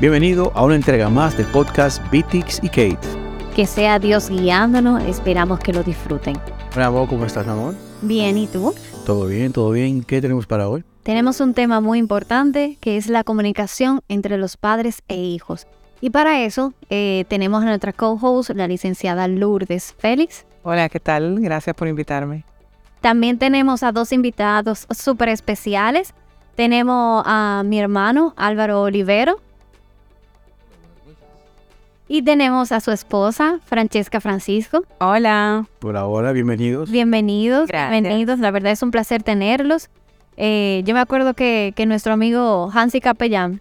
Bienvenido a una entrega más del podcast Bitix y Kate. Que sea Dios guiándonos, esperamos que lo disfruten. Hola, amor, ¿cómo estás, amor? Bien, ¿y tú? Todo bien, todo bien. ¿Qué tenemos para hoy? Tenemos un tema muy importante que es la comunicación entre los padres e hijos. Y para eso eh, tenemos a nuestra co-host, la licenciada Lourdes Félix. Hola, ¿qué tal? Gracias por invitarme. También tenemos a dos invitados súper especiales. Tenemos a mi hermano Álvaro Olivero. Y tenemos a su esposa, Francesca Francisco. Hola. Por ahora, bienvenidos. Bienvenidos, Gracias. bienvenidos. La verdad es un placer tenerlos. Eh, yo me acuerdo que, que nuestro amigo Hansi Capellán,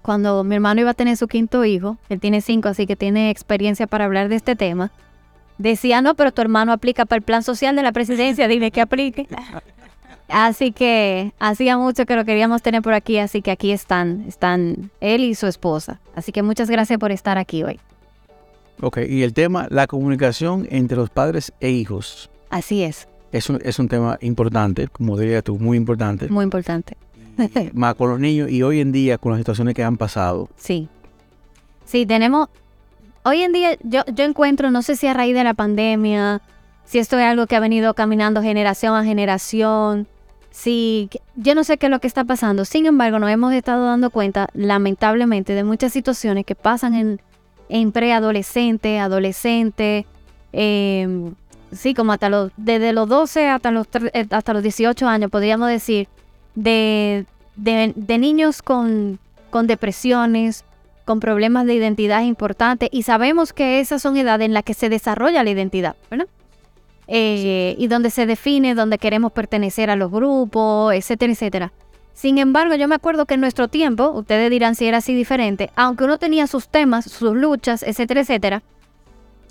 cuando mi hermano iba a tener su quinto hijo, él tiene cinco, así que tiene experiencia para hablar de este tema, decía, no, pero tu hermano aplica para el plan social de la presidencia, dile que aplique. Así que hacía mucho que lo queríamos tener por aquí, así que aquí están, están él y su esposa. Así que muchas gracias por estar aquí hoy. Ok, y el tema, la comunicación entre los padres e hijos. Así es, Es un, es un tema importante, como dirías tú, muy importante. muy importante. Más con los niños y hoy en día con las situaciones que han pasado. Sí. Sí, tenemos. Hoy en día yo, yo encuentro, no sé si a raíz de la pandemia, si esto es algo que ha venido caminando generación a generación, si yo no sé qué es lo que está pasando. Sin embargo, nos hemos estado dando cuenta, lamentablemente, de muchas situaciones que pasan en, en preadolescente, adolescente, eh, sí, como hasta los, desde los 12 hasta los, eh, hasta los 18 años, podríamos decir, de, de, de niños con, con depresiones, con problemas de identidad importantes, y sabemos que esas son edades en las que se desarrolla la identidad, ¿verdad? Eh, y donde se define, donde queremos pertenecer a los grupos, etcétera, etcétera. Sin embargo, yo me acuerdo que en nuestro tiempo, ustedes dirán si era así diferente, aunque uno tenía sus temas, sus luchas, etcétera, etcétera,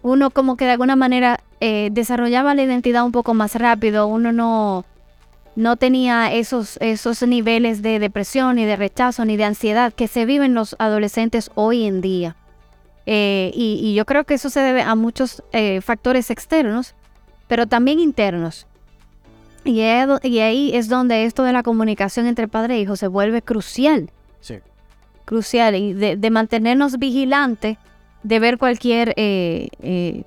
uno como que de alguna manera eh, desarrollaba la identidad un poco más rápido, uno no, no tenía esos, esos niveles de depresión, ni de rechazo, ni de ansiedad que se viven los adolescentes hoy en día. Eh, y, yo creo que eso se debe a muchos factores externos, pero también internos. Y, ahí es donde esto de la comunicación entre padre e hijo se vuelve crucial Sí. crucial y de, de mantenernos vigilantes, de ver cualquier eh, eh,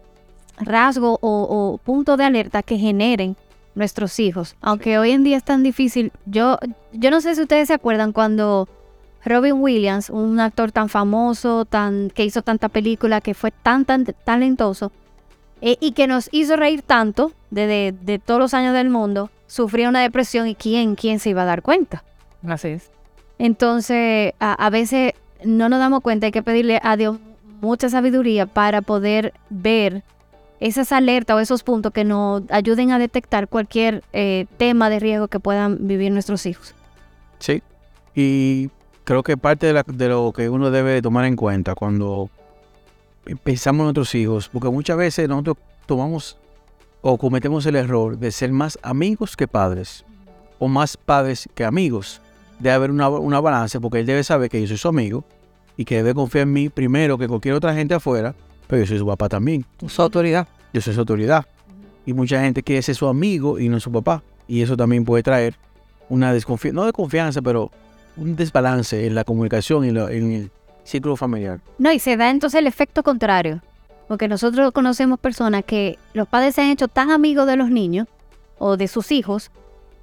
rasgo o, o punto de alerta que generen nuestros hijos. Aunque hoy en día es tan difícil, yo, yo no sé si ustedes se acuerdan cuando Robin Williams, un actor tan famoso, tan, que hizo tanta película, que fue tan, tan talentoso, eh, y que nos hizo reír tanto de, de todos los años del mundo, sufría una depresión y quién, quién se iba a dar cuenta. Así es. Entonces, a, a veces no nos damos cuenta, hay que pedirle a Dios mucha sabiduría para poder ver esas alertas o esos puntos que nos ayuden a detectar cualquier eh, tema de riesgo que puedan vivir nuestros hijos. Sí. Y creo que parte de, la- de lo que uno debe tomar en cuenta cuando pensamos en nuestros hijos, porque muchas veces nosotros tomamos o cometemos el error de ser más amigos que padres, o más padres que amigos. Debe haber una, una balanza, porque él debe saber que yo soy su amigo y que debe confiar en mí primero que cualquier otra gente afuera, pero yo soy su papá también. Su autoridad. Yo soy su autoridad. Y mucha gente quiere ser su amigo y no su papá. Y eso también puede traer una desconfianza, no de confianza, pero un desbalance en la comunicación y en el círculo familiar. No, y se da entonces el efecto contrario. Porque nosotros conocemos personas que los padres se han hecho tan amigos de los niños o de sus hijos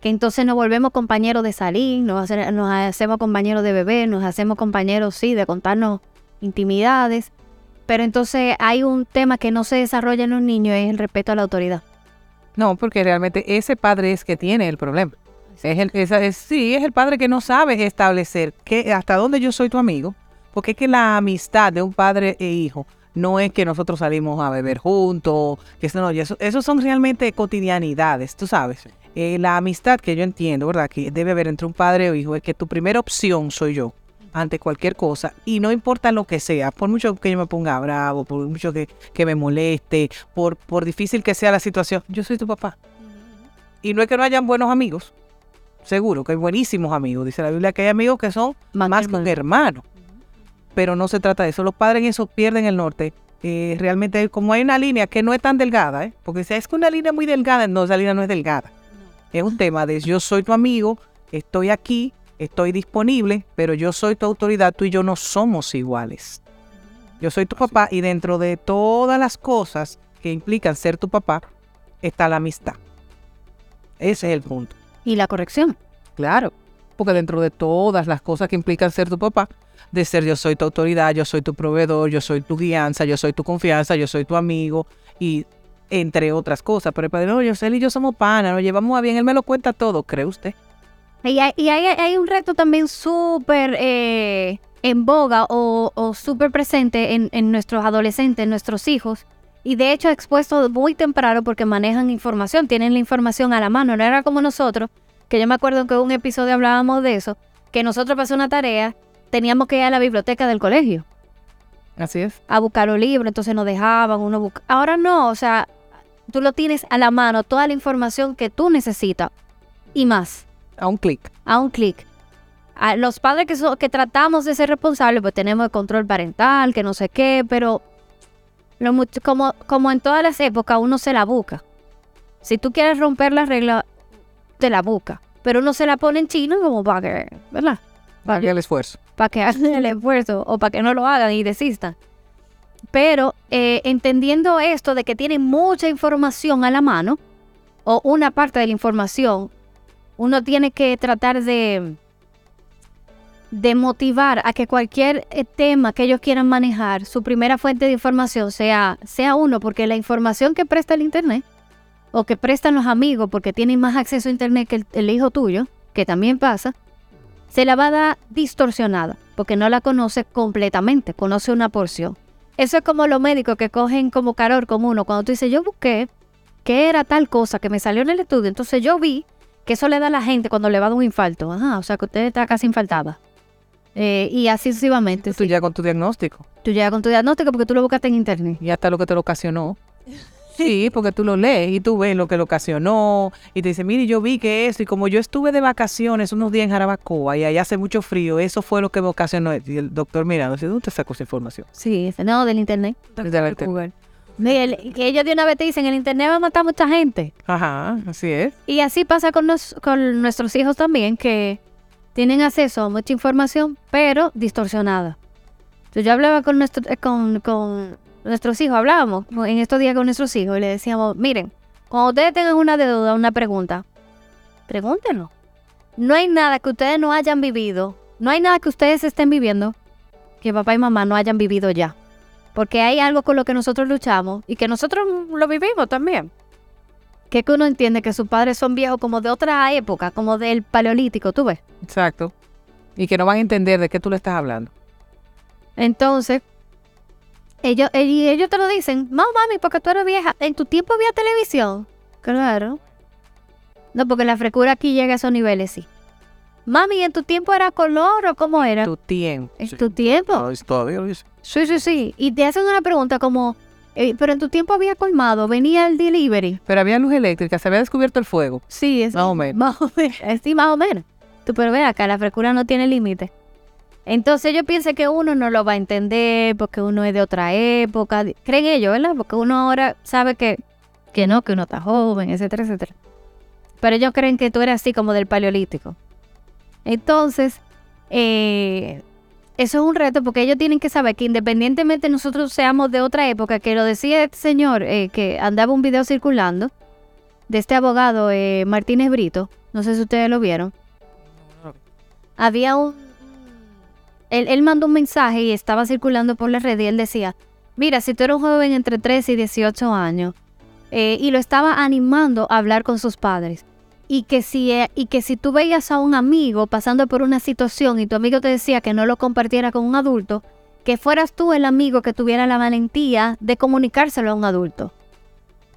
que entonces nos volvemos compañeros de salir, nos, hace- nos hacemos compañeros de beber, nos hacemos compañeros, sí, de contarnos intimidades. Pero entonces hay un tema que no se desarrolla en los niños, es el respeto a la autoridad. No, porque realmente ese padre es que tiene el problema. Es el, es, sí, es el padre que no sabe establecer que, hasta dónde yo soy tu amigo. Porque es que la amistad de un padre e hijo no es que nosotros salimos a beber juntos, que eso no, eso, eso son realmente cotidianidades, tú sabes. Eh, la amistad que yo entiendo, ¿verdad? Que debe haber entre un padre o hijo es que tu primera opción soy yo ante cualquier cosa y no importa lo que sea, por mucho que yo me ponga bravo, por mucho que, que me moleste, por, por difícil que sea la situación, yo soy tu papá. Y no es que no hayan buenos amigos, seguro que hay buenísimos amigos, dice la Biblia que hay amigos que son Más más, que hermanos. Pero no se trata de eso, los padres en eso pierden el norte. Eh, realmente como hay una línea que no es tan delgada, ¿eh? porque si es que una línea muy delgada, no, esa línea no es delgada. Es un tema de yo soy tu amigo, estoy aquí, estoy disponible, pero yo soy tu autoridad, tú y yo no somos iguales. Yo soy tu papá y dentro de todas las cosas que implican ser tu papá está la amistad. Ese es el punto. Y la corrección. Claro, porque dentro de todas las cosas que implican ser tu papá, de ser yo soy tu autoridad, yo soy tu proveedor, yo soy tu guianza, yo soy tu confianza, yo soy tu amigo y entre otras cosas. Pero el padre, no, yo él y yo somos panas, nos llevamos a bien, él me lo cuenta todo, ¿cree usted? Y hay, un reto también súper eh, en boga o, o súper presente en, en nuestros adolescentes, en nuestros hijos. Y de hecho expuesto muy temprano porque manejan información, tienen la información a la mano. No era como nosotros, que yo me acuerdo que en un episodio hablábamos de eso, que nosotros pasó una tarea, teníamos que ir a la biblioteca del colegio Así es. a buscar los libros, entonces nos dejaban, uno busca. Ahora no, o sea, tú lo tienes a la mano, toda la información que tú necesitas y más, A un clic. a un clic. A los padres que, so- que tratamos de ser responsables, pues tenemos el control parental, que no sé qué, pero lo mucho- como, como en todas las épocas, uno se la busca. Si tú quieres romper la regla, te la busca. Pero uno se la pone en chino como para que, ¿verdad? Para el esfuerzo. Para que hagan el esfuerzo o para que no lo hagan y desistan. Pero eh, entendiendo esto de que tienen mucha información a la mano, o una parte de la información, uno tiene que tratar de, de motivar a que cualquier eh, tema que ellos quieran manejar, su primera fuente de información sea, sea uno, porque la información que presta el Internet, o que prestan los amigos porque tienen más acceso a Internet que el, el hijo tuyo, que también pasa, se la va a dar distorsionada, porque no la conoce completamente, conoce una porción. Eso es como los médicos que cogen como calor con uno. Cuando tú dices, yo busqué que era tal cosa que me salió en el estudio, entonces yo vi que eso le da a la gente cuando le va a dar un infarto. Ajá, o sea que usted está casi infartada. Eh, y así sucesivamente. Tú sí. ya con tu diagnóstico. Tú llegas con tu diagnóstico porque tú lo buscaste en internet. Y hasta lo que te lo ocasionó. Sí, porque tú lo lees y tú ves lo que lo ocasionó y te dice, mire, yo vi que eso y como yo estuve de vacaciones unos días en Jarabacoa y allá hace mucho frío, eso fue lo que me ocasionó. Y el doctor mirando, ¿de dónde te sacó esa información? Sí, no, del internet. La- Google. El- que ellos de una vez te dicen, el internet va a matar a mucha gente. Ajá, así es. Y así pasa con, nos- con nuestros hijos también, que tienen acceso a mucha información, pero distorsionada. Entonces, yo hablaba con, nuestro, eh, con, con nuestros hijos, hablábamos en estos días con nuestros hijos y le decíamos, miren, cuando ustedes tengan una duda, una pregunta, pregúntenlo. No hay nada que ustedes no hayan vivido, no hay nada que ustedes estén viviendo que papá y mamá no hayan vivido ya. Porque hay algo con lo que nosotros luchamos y que nosotros lo vivimos también que que uno entiende que sus padres son viejos como de otra época, como del paleolítico, tú ves. Exacto. Y que no van a entender de qué tú le estás hablando. Entonces, ellos, eh, y ellos te lo dicen, no mami, porque tú eres vieja. En tu tiempo había televisión. Claro. No, porque la frescura aquí llega a esos niveles, sí. Mami, ¿en tu tiempo era color o cómo era? Tu tiempo. en Sí. tu tiempo. No, todavía lo dice. Sí, sí, sí. Y te hacen una pregunta como, eh, pero en tu tiempo había colmado, venía el delivery. Pero había luz eléctrica, se había descubierto el fuego. Sí, es Más o menos. Más o menos. Sí, más o menos. Tú, pero ve acá, la frescura no tiene límite. Entonces yo pienso que uno no lo va a entender porque uno es de otra época. Creen ellos, ¿verdad? Porque uno ahora sabe que, que no, que uno está joven, etcétera, etcétera. Pero ellos creen que tú eres así como del paleolítico. Entonces, eh, eso es un reto porque ellos tienen que saber que independientemente nosotros seamos de otra época, que lo decía este señor eh, que andaba un video circulando de este abogado eh, Martínez Brito, no sé si ustedes lo vieron, había un... Él, mandó un mensaje y estaba circulando por la red y él decía, mira, si tú eres un joven entre 13 y 18 años, eh, y lo estaba animando a hablar con sus padres, y que, si, eh, y que si tú veías a un amigo pasando por una situación y tu amigo te decía que no lo compartiera con un adulto, que fueras tú el amigo que tuviera la valentía de comunicárselo a un adulto.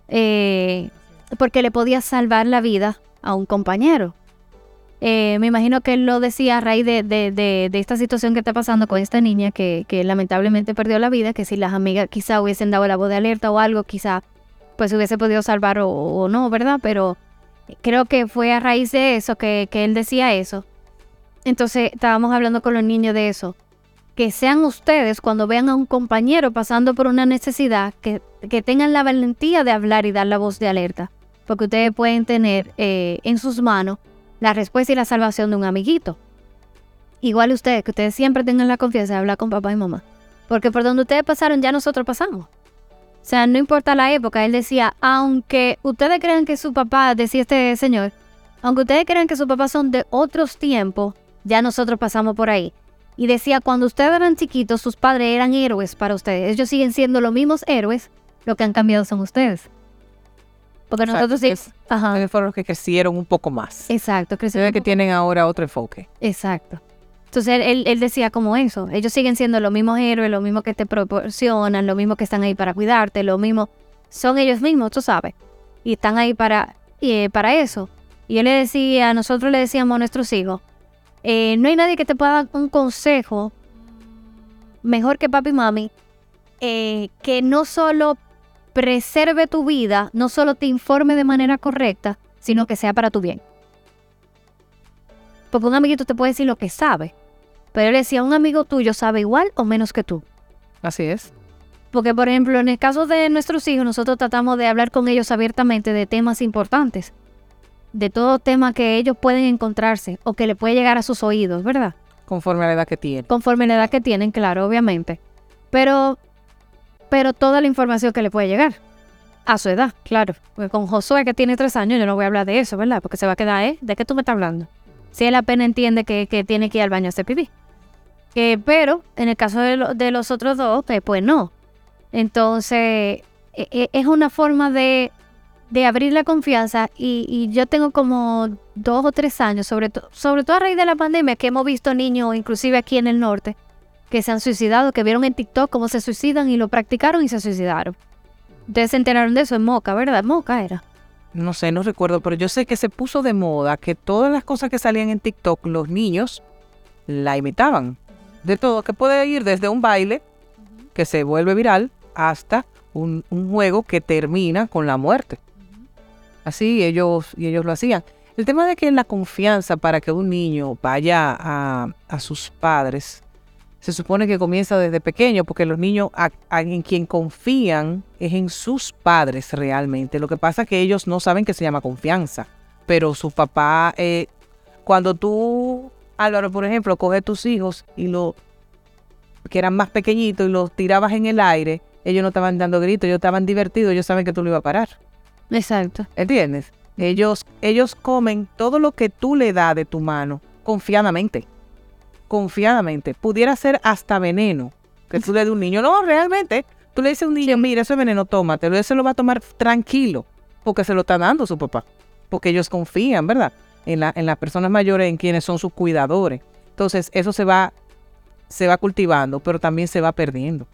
Eh, porque le podías salvar la vida a un compañero. Eh, me imagino que él lo decía a raíz de, esta situación que está pasando con esta niña que, lamentablemente perdió la vida, que si las amigas quizá hubiesen dado la voz de alerta o algo, quizá pues se hubiese podido salvar o, no, ¿verdad? Pero creo que fue a raíz de eso que, que él decía eso. Entonces estábamos hablando con los niños de eso. Que sean ustedes cuando vean a un compañero pasando por una necesidad, que, que tengan la valentía de hablar y dar la voz de alerta. Porque ustedes pueden tener eh, en sus manos la respuesta y la salvación de un amiguito. igual ustedes, que ustedes siempre tengan la confianza de hablar con papá y mamá. Porque por donde ustedes pasaron, ya nosotros pasamos. O sea, no importa la época, él decía, aunque ustedes crean que su papá, decía este señor, aunque ustedes crean que sus papás son de otros tiempos, ya nosotros pasamos por ahí. Y decía, cuando ustedes eran chiquitos, sus padres eran héroes para ustedes. Ellos siguen siendo los mismos héroes, lo que han cambiado son ustedes. Porque nosotros sí... es- Ajá. Ellos fueron los que crecieron un poco más. Exacto, crecieron ve que tienen ahora otro enfoque. Exacto. Entonces él, él- él decía como eso. Ellos siguen siendo los mismos héroes, los mismos que te proporcionan, los mismos que están ahí para cuidarte, los mismos. Son ellos mismos, tú sabes. Y están ahí para, eh, para eso. Y él le decía, nosotros le decíamos a nuestros hijos, eh, no hay nadie que te pueda dar un consejo mejor que papi y mami, eh, que no solo preserve tu vida, no solo te informe de manera correcta, sino que sea para tu bien. Porque un amiguito te puede decir lo que sabe. Pero él decía, un amigo tuyo sabe igual o menos que tú. Así es. Porque, por ejemplo, en el caso de nuestros hijos, nosotros tratamos de hablar con ellos abiertamente de temas importantes. De todo tema que ellos pueden encontrarse o que le puede llegar a sus oídos, ¿verdad? Conforme a la edad que tienen. Conforme la edad que tienen, claro, obviamente. Pero, pero toda la información que le puede llegar. A su edad, claro. Porque con Josué, que tiene tres años, yo no voy a hablar de eso, ¿verdad? Porque se va a quedar, ¿eh? ¿De qué tú me estás hablando? Si él apenas entiende que, que tiene que ir al baño a hacer pipí. Eh, pero en el caso de, lo- de los otros dos, eh, pues no. Entonces, e- e- es una forma de, de abrir la confianza y, y yo tengo como dos o tres años, sobre, to- sobre todo a raíz de la pandemia, que hemos visto niños, inclusive aquí en el norte, que se han suicidado, que vieron en TikTok cómo se suicidan y lo practicaron y se suicidaron. Ustedes se enteraron de eso en Moca, ¿verdad? Moca era. No sé, no recuerdo, pero yo sé que se puso de moda que todas las cosas que salían en TikTok, los niños la imitaban. De todo, que puede ir desde un baile que se vuelve viral hasta un, juego que termina con la muerte. Así ellos, y ellos lo hacían. El tema de que la confianza para que un niño vaya a sus padres se supone que comienza desde pequeño, porque los niños a- a- en quien confían es en sus padres realmente. Lo que pasa es que ellos no saben que se llama confianza, pero su papá, eh, cuando tú, Álvaro, por ejemplo, coges tus hijos y lo que eran más pequeñitos y los tirabas en el aire, ellos no estaban dando gritos, ellos estaban divertidos, ellos saben que tú lo ibas a parar. Exacto. ¿Entiendes? Ellos, ellos comen todo lo que tú le das de tu mano confiadamente. Confiadamente. Pudiera ser hasta veneno que tú le des a un niño. No, realmente. Tú le dices a un niño, mira, eso es veneno, tómatelo. Se lo va a tomar tranquilo porque se lo está dando su papá. Porque ellos confían, ¿verdad? En, la, en las personas mayores, en quienes son sus cuidadores. Entonces, eso se va, se va cultivando, pero también se va perdiendo.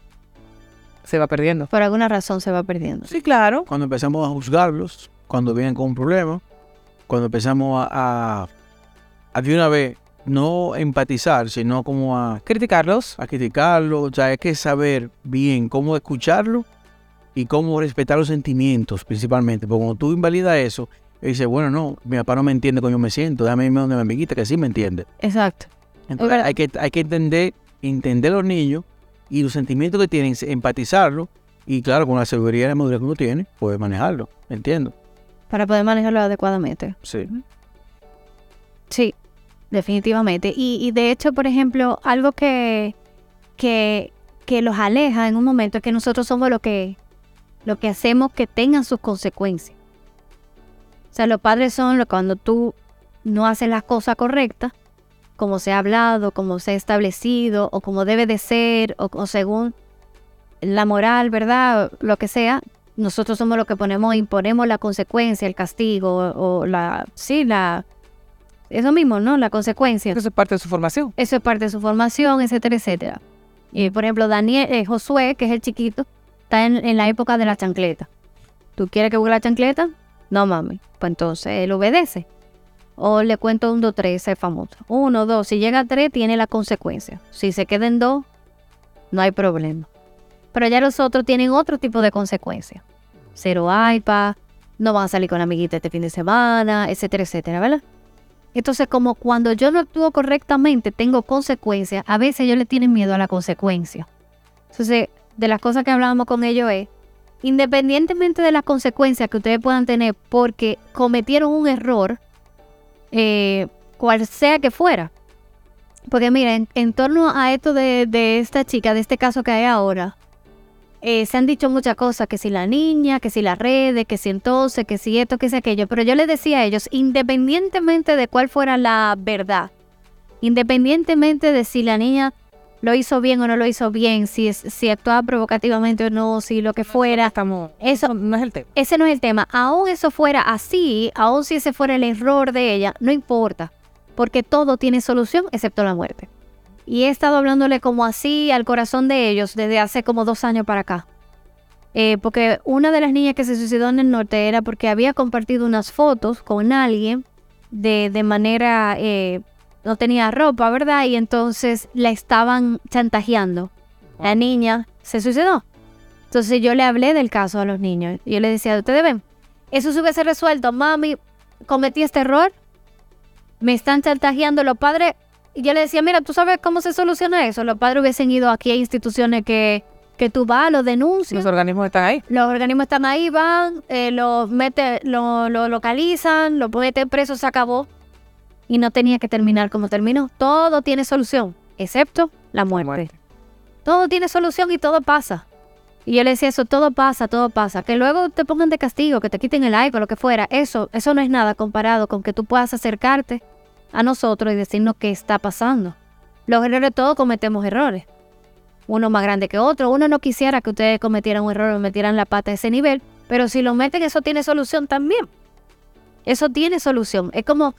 Se va perdiendo. Por alguna razón se va perdiendo. Sí, claro. Cuando empezamos a juzgarlos, cuando vienen con un problema, cuando empezamos a, a, a de una vez no empatizar, sino como a, Criticarlos. a criticarlo, o sea, hay que saber bien cómo escucharlo y cómo respetar los sentimientos principalmente, porque cuando tú invalidas eso, él dice, bueno, no, mi papá no me entiende cómo yo me siento, déjame irme donde mi amiguita que sí me entiende. Exacto. Entonces hay que, hay que entender, entender a los niños y los sentimientos que tienen, empatizarlo y claro, con la seguridad y la madurez que uno tiene, puede manejarlo, entiendo. Para poder manejarlo adecuadamente. Sí. Sí, definitivamente. Y, y de hecho, por ejemplo, algo que, que, que los aleja en un momento es que nosotros somos lo que, lo que hacemos que tengan sus consecuencias. O sea, los padres son lo cuando tú no haces las cosas correctas, como se ha hablado, como se ha establecido, o como debe de ser, o, o según la moral, ¿verdad? Lo que sea, nosotros somos los que ponemos, imponemos la consecuencia, el castigo, o, o la, sí, la, eso mismo, ¿no? La consecuencia. Eso es parte de su formación. Eso es parte de su formación, etcétera, etcétera. Y por ejemplo, Daniel, eh, Josué, que es el chiquito, está en, en la época de la chancleta. ¿Tú quieres que busque la chancleta? No, mami. Pues entonces él obedece. O le cuento un, dos, tres, es famoso. Uno, dos. Si llega a tres, tiene la consecuencia. Si se queda en dos, no hay problema. Pero ya los otros tienen otro tipo de consecuencias. Cero iPad, no van a salir con la amiguita este fin de semana, etcétera, etcétera, ¿verdad? Entonces, como cuando yo no actúo correctamente, tengo consecuencias, a veces ellos le tienen miedo a la consecuencia. Entonces, de las cosas que hablábamos con ellos es, independientemente de las consecuencias que ustedes puedan tener porque cometieron un error, eh, cual sea que fuera, Porque miren, en torno a esto de, de esta chica, de este caso que hay ahora, eh, se han dicho muchas cosas, que si la niña, que si las redes, que si entonces, que si esto, que si aquello. Pero yo les decía a ellos, independientemente de cuál fuera la verdad, independientemente de si la niña lo hizo bien o no lo hizo bien, si, si actuaba provocativamente o no, si lo que fuera, Estamos, eso, no es el tema. ese no es el tema. Aún eso fuera así, aún si ese fuera el error de ella, no importa, porque todo tiene solución excepto la muerte. Y he estado hablándole como así al corazón de ellos desde hace como dos años para acá. Eh, porque una de las niñas que se suicidó en el norte era porque había compartido unas fotos con alguien de, de manera... eh, no tenía ropa, ¿verdad? Y entonces la estaban chantajeando. La niña se suicidó. Entonces yo le hablé del caso a los niños. Yo le decía, ustedes ven, eso se hubiese resuelto, mami, cometí este error, me están chantajeando los padres. Y yo le decía, mira, ¿tú sabes cómo se soluciona eso? Los padres hubiesen ido aquí a instituciones que, que tú vas, los denuncias. Los organismos están ahí. Los organismos están ahí, van, eh, los mete, lo, lo localizan, lo meten preso, se acabó. Y no tenía que terminar como terminó. Todo tiene solución, excepto la muerte. Muerte. Todo tiene solución y todo pasa. Y yo le decía eso, todo pasa, todo pasa. Que luego te pongan de castigo, que te quiten el iPhone, lo que fuera. Eso, eso no es nada comparado con que tú puedas acercarte a nosotros y decirnos qué está pasando. Los errores todos cometemos errores. Uno más grande que otro. Uno no quisiera que ustedes cometieran un error o metieran la pata a ese nivel. Pero si lo meten, eso tiene solución también. Eso tiene solución. Es como,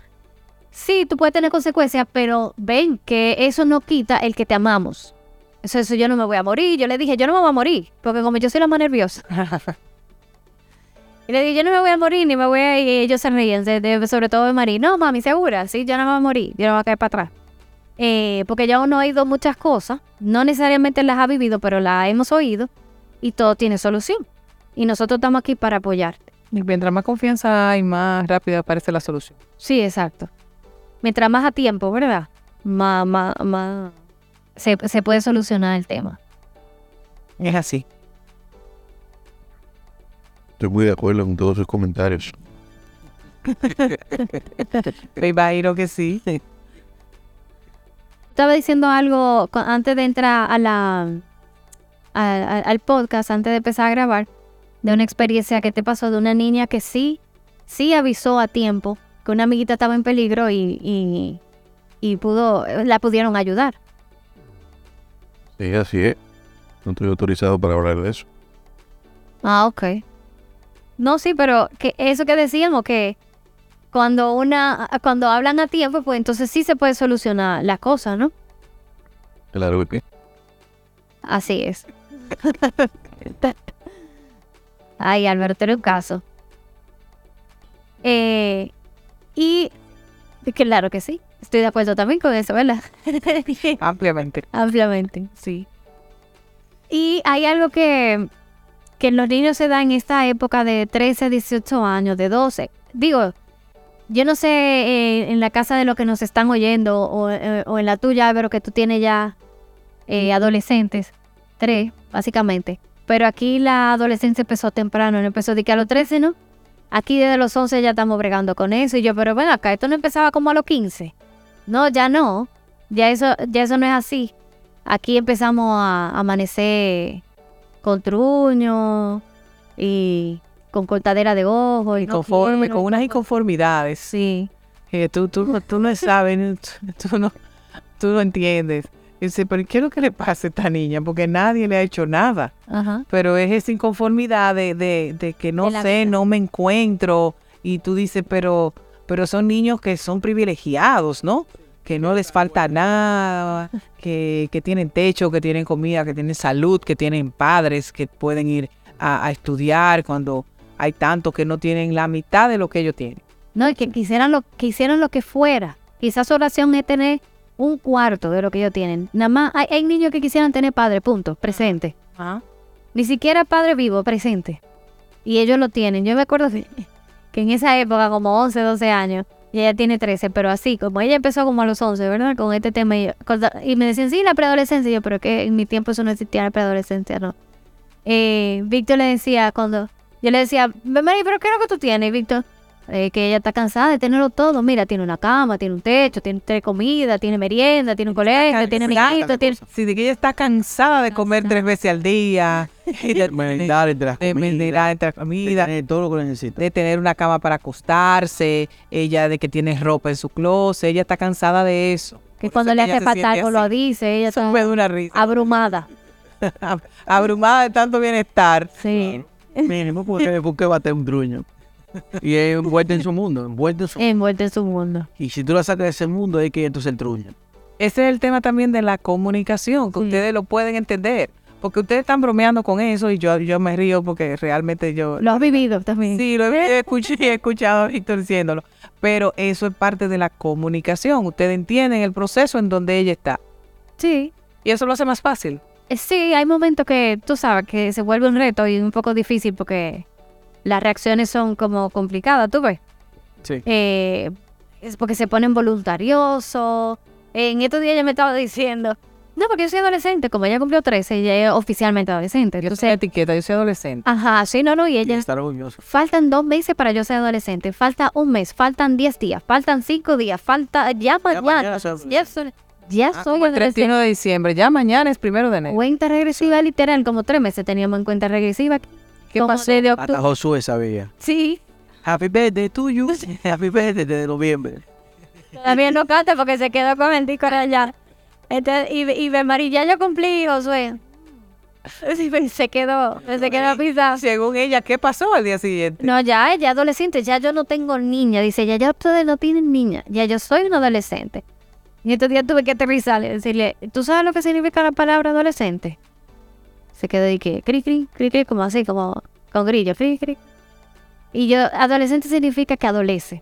sí, tú puedes tener consecuencias, pero ven que eso no quita el que te amamos. Eso, eso yo no me voy a morir. Yo le dije, yo no me voy a morir, porque como yo soy la más nerviosa. Y le dije, yo no me voy a morir ni me voy a ir. Y ellos se reían, de- de- sobre todo de Marí. No, mami, segura, sí, yo no me voy a morir, yo no voy a caer para atrás. Eh, porque ya uno ha oído muchas cosas, no necesariamente las ha vivido, pero las hemos oído y todo tiene solución. Y nosotros estamos aquí para apoyarte. Y mientras más confianza hay, más rápido aparece la solución. Sí, exacto. Mientras más a tiempo, ¿verdad? Más, más, más se, se puede solucionar el tema. Es así. Estoy muy de acuerdo con todos sus comentarios. Me imagino que sí. Estaba diciendo algo antes de entrar a la, a- a- al podcast, antes de empezar a grabar, de una experiencia que te pasó de una niña que sí, sí avisó a tiempo que una amiguita estaba en peligro y, y, y pudo, la pudieron ayudar. Sí, así es. No estoy autorizado para hablar de eso. Ah, ok. No, sí, pero que eso que decíamos, que cuando una, cuando hablan a tiempo, pues entonces sí se puede solucionar la cosa, ¿no? Claro que sí. Así es. Ay, Alberto, era un caso. Eh, y claro que sí, estoy de acuerdo también con eso, ¿verdad? Ampliamente. Ampliamente, sí. Y hay algo que, que los niños se da en esta época de 13, 18 años, de 12. Digo, yo no sé eh, en la casa de los que nos están oyendo o, eh, o en la tuya, pero que tú tienes ya eh, adolescentes, tres, básicamente. Pero aquí la adolescencia empezó temprano, no empezó de que a los 13, ¿no? Aquí desde los 11 ya estamos bregando con eso. Y yo, pero ven acá, esto no empezaba como a los 15. No, ya no. Ya eso, ya eso no es así. Aquí empezamos a amanecer con truño y con cortadera de ojos. Y no Conforme, quiero, con unas inconformidades. Sí. tú, tú, no- tú no sabes, tú, tú no, tú no entiendes. Y dice, pero ¿qué es lo que le pasa a esta niña? Porque nadie le ha hecho nada. Ajá. Pero es esa inconformidad de, de, de que no De sé, vida. no me encuentro. Y tú dices, pero, pero son niños que son privilegiados, ¿no? Que no les falta nada, que, que tienen techo, que tienen comida, que tienen salud, que tienen padres, que pueden ir a, a estudiar cuando hay tantos que no tienen la mitad de lo que ellos tienen. No, y que quisieran lo, que hicieran lo que fuera. Quizás su oración es tener un cuarto de lo que ellos tienen. Nada más, hay, hay niños que quisieran tener padre, punto, presente. Ni siquiera padre vivo, presente. Y ellos lo tienen. Yo me acuerdo que, que en esa época, como 11, 12 años, y ella tiene 13, pero así, como ella empezó como a los 11, ¿verdad? Con este tema. Y, yo- me decían, sí, la preadolescencia. Yo, pero que en mi tiempo eso no existía, la preadolescencia, no. Eh, Víctor le decía, cuando yo le decía, Mary, pero ¿qué es lo que tú tienes? Víctor, eh, que ella está cansada de tenerlo todo. Mira, tiene una cama, tiene un techo, tiene, tiene comida, tiene merienda, tiene un colegio, tiene amiguitos, tiene... Sí, de que ella está cansada de comer tres veces al día. Y de, Merendar entre las de comidas, merendar entre las de comidas. tener todo lo que necesita. de tener una cama para acostarse, ella de que tiene ropa en su closet, ella está cansada de eso. Que Por cuando eso le hace falta algo lo dice, ella Eso está me da una risa. abrumada. Abrumada de tanto bienestar. Sí, Mínimo, porque, porque va a tener un truño. Y es envuelta en su mundo, envuelta en su envuelta en su mundo. Y si tú la sacas de ese mundo, es que entonces el truño. Ese es el tema también de la comunicación, que Sí. ustedes lo pueden entender. Porque ustedes están bromeando con eso y yo, yo me río porque realmente yo... Lo has vivido también. Sí, lo he, he escuch- he escuchado a Víctor diciéndolo. Pero eso es parte de la comunicación. Ustedes entienden el proceso en donde ella está. Sí. Y eso lo hace más fácil. Eh, Sí, hay momentos que tú sabes que se vuelve un reto y un poco difícil porque las reacciones son como complicadas, ¿tú ves? Sí. Eh, es porque se ponen voluntariosos. En estos días ella me estaba diciendo, no, porque yo soy adolescente, como ella cumplió 13, ella es oficialmente adolescente. Yo soy etiqueta, yo soy adolescente. ajá, sí, no, no, y Y ella, estar orgulloso. faltan dos meses para yo ser adolescente, falta un mes, faltan 10 días, faltan cinco días, falta, ya mañana, mañana ya soy, ya Ah, soy el adolescente. 31 de diciembre, ya mañana es primero de enero. Cuenta regresiva literal, como tres meses teníamos en cuenta regresiva. ¿Qué pasó? Hasta octubre. Josué sabía. Sí, Happy birthday to you. Happy birthday desde noviembre. todavía no canta porque se quedó con el disco allá. Entonces, y, y Bemari, ya yo cumplí, Josué. Sí, pues, se quedó, se quedó pisado. Según ella, ¿qué pasó al día siguiente? No, ya, ella adolescente, ya yo no tengo niña. Dice, ya, ya ustedes no tienen niña, ya yo soy una adolescente. Y estos días tuve que aterrizarle y decirle, ¿tú sabes lo que significa la palabra adolescente? Se quedó de que, cri, cri, cri, cri, como así, como con grillo, cri, cri. Y yo, adolescente significa que adolece.